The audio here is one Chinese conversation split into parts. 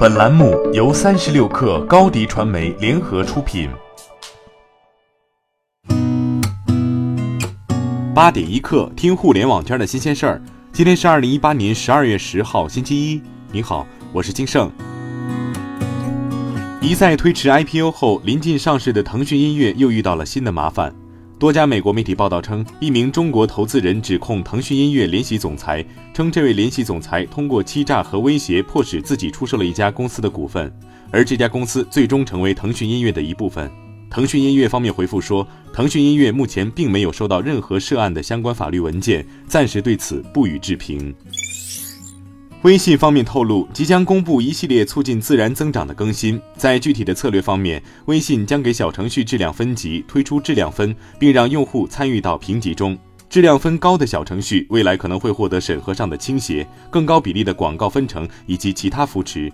本栏目由三十六氪高低传媒联合出品。八点一刻，听互联网圈的新鲜事儿。今天是二零一八年十二月十号，星期一。你好，我是金盛。一再推迟 IPO 后，临近上市的腾讯音乐又遇到了新的麻烦。多家美国媒体报道称，一名中国投资人指控腾讯音乐联席总裁，称这位联席总裁通过欺诈和威胁，迫使自己出售了一家公司的股份，而这家公司最终成为腾讯音乐的一部分。腾讯音乐方面回复说，腾讯音乐目前并没有收到任何涉案的相关法律文件，暂时对此不予置评。微信方面透露，即将公布一系列促进自然增长的更新。在具体的策略方面，微信将给小程序质量分级，推出质量分，并让用户参与到评级中。质量分高的小程序，未来可能会获得审核上的倾斜、更高比例的广告分成以及其他扶持。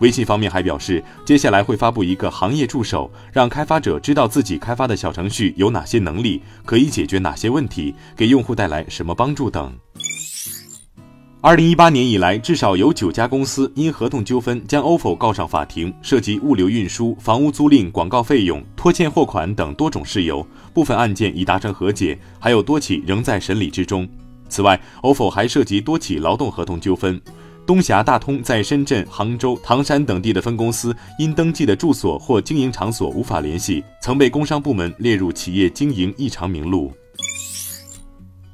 微信方面还表示，接下来会发布一个行业助手，让开发者知道自己开发的小程序有哪些能力，可以解决哪些问题，给用户带来什么帮助等。二零一八年以来，至少有九家公司因合同纠纷将 ofo 告上法庭，涉及物流运输、房屋租赁、广告费用、拖欠货款等多种事由。部分案件已达成和解，还有多起仍在审理之中。此外，ofo 还涉及多起劳动合同纠纷。东峡大通在深圳、杭州、唐山等地的分公司因登记的住所或经营场所无法联系，曾被工商部门列入企业经营异常名录。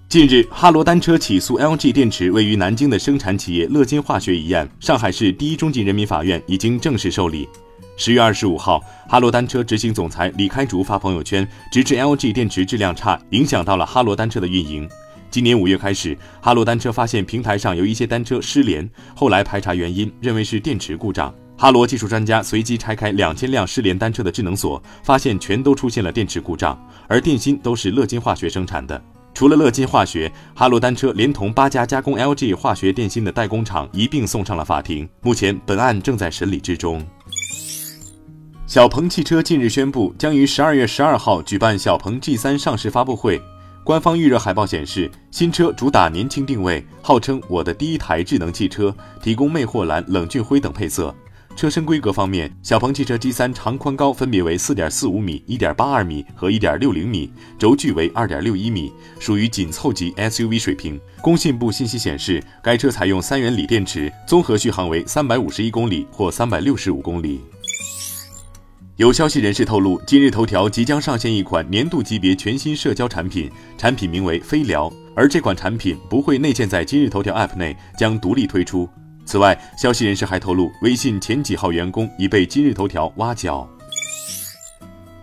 近日，哈罗单车起诉 LG 电池位于南京的生产企业乐金化学一案，上海市第一中级人民法院已经正式受理。十月二十五号，哈罗单车执行总裁李开竹发朋友圈，直指 LG 电池质量差，影响到了哈罗单车的运营。今年五月开始，哈罗单车发现平台上有一些单车失联，后来排查原因，认为是电池故障。哈罗技术专家随机拆开两千辆失联单车的智能锁，发现全都出现了电池故障，而电芯都是乐金化学生产的。除了乐金化学，哈罗单车连同八家加工 LG 化学电芯的代工厂一并送上了法庭。目前，本案正在审理之中。小鹏汽车近日宣布，将于十二月十二号举办小鹏 G3 上市发布会。官方预热海报显示，新车主打年轻定位，号称“我的第一台智能汽车”，提供魅惑蓝、冷峻灰等配色。车身规格方面，小鹏汽车 G3 长宽高分别为四点四五米、一点八二米和一点六零米，轴距为二点六一米，属于紧凑级 SUV 水平。工信部信息显示，该车采用三元锂电池，综合续航为三百五十一公里或三百六十五公里。有消息人士透露，今日头条即将上线一款年度级别全新社交产品，产品名为飞聊，而这款产品不会内建在今日头条 App 内，将独立推出。此外，消息人士还透露，微信前几号员工已被今日头条挖角。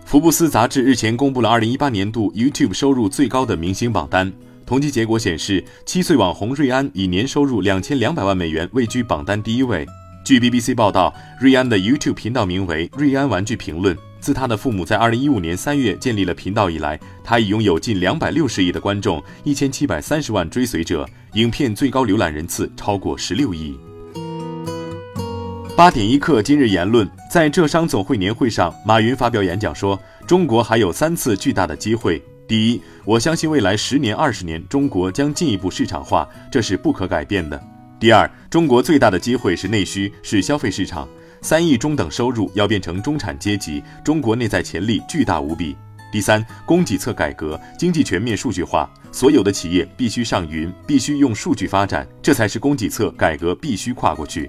福布斯杂志日前公布了2018年度 YouTube 收入最高的明星榜单，统计结果显示，七岁网红瑞安以年收入两千两百万美元位居榜单第一位。据 BBC 报道，瑞安的 YouTube 频道名为“瑞安玩具评论”。自他的父母在2015年3月建立了频道以来，他已拥有近260亿的观众，一千七百三十万追随者，影片最高浏览人次超过16亿。八点一刻，今日言论，在浙商总会年会上，马云发表演讲说：“中国还有三次巨大的机会。第一，我相信未来十年、二十年，中国将进一步市场化，这是不可改变的。第二，中国最大的机会是内需，是消费市场。三亿中等收入要变成中产阶级，中国内在潜力巨大无比。第三，供给侧改革，经济全面数据化，所有的企业必须上云，必须用数据发展，这才是供给侧改革必须跨过去。”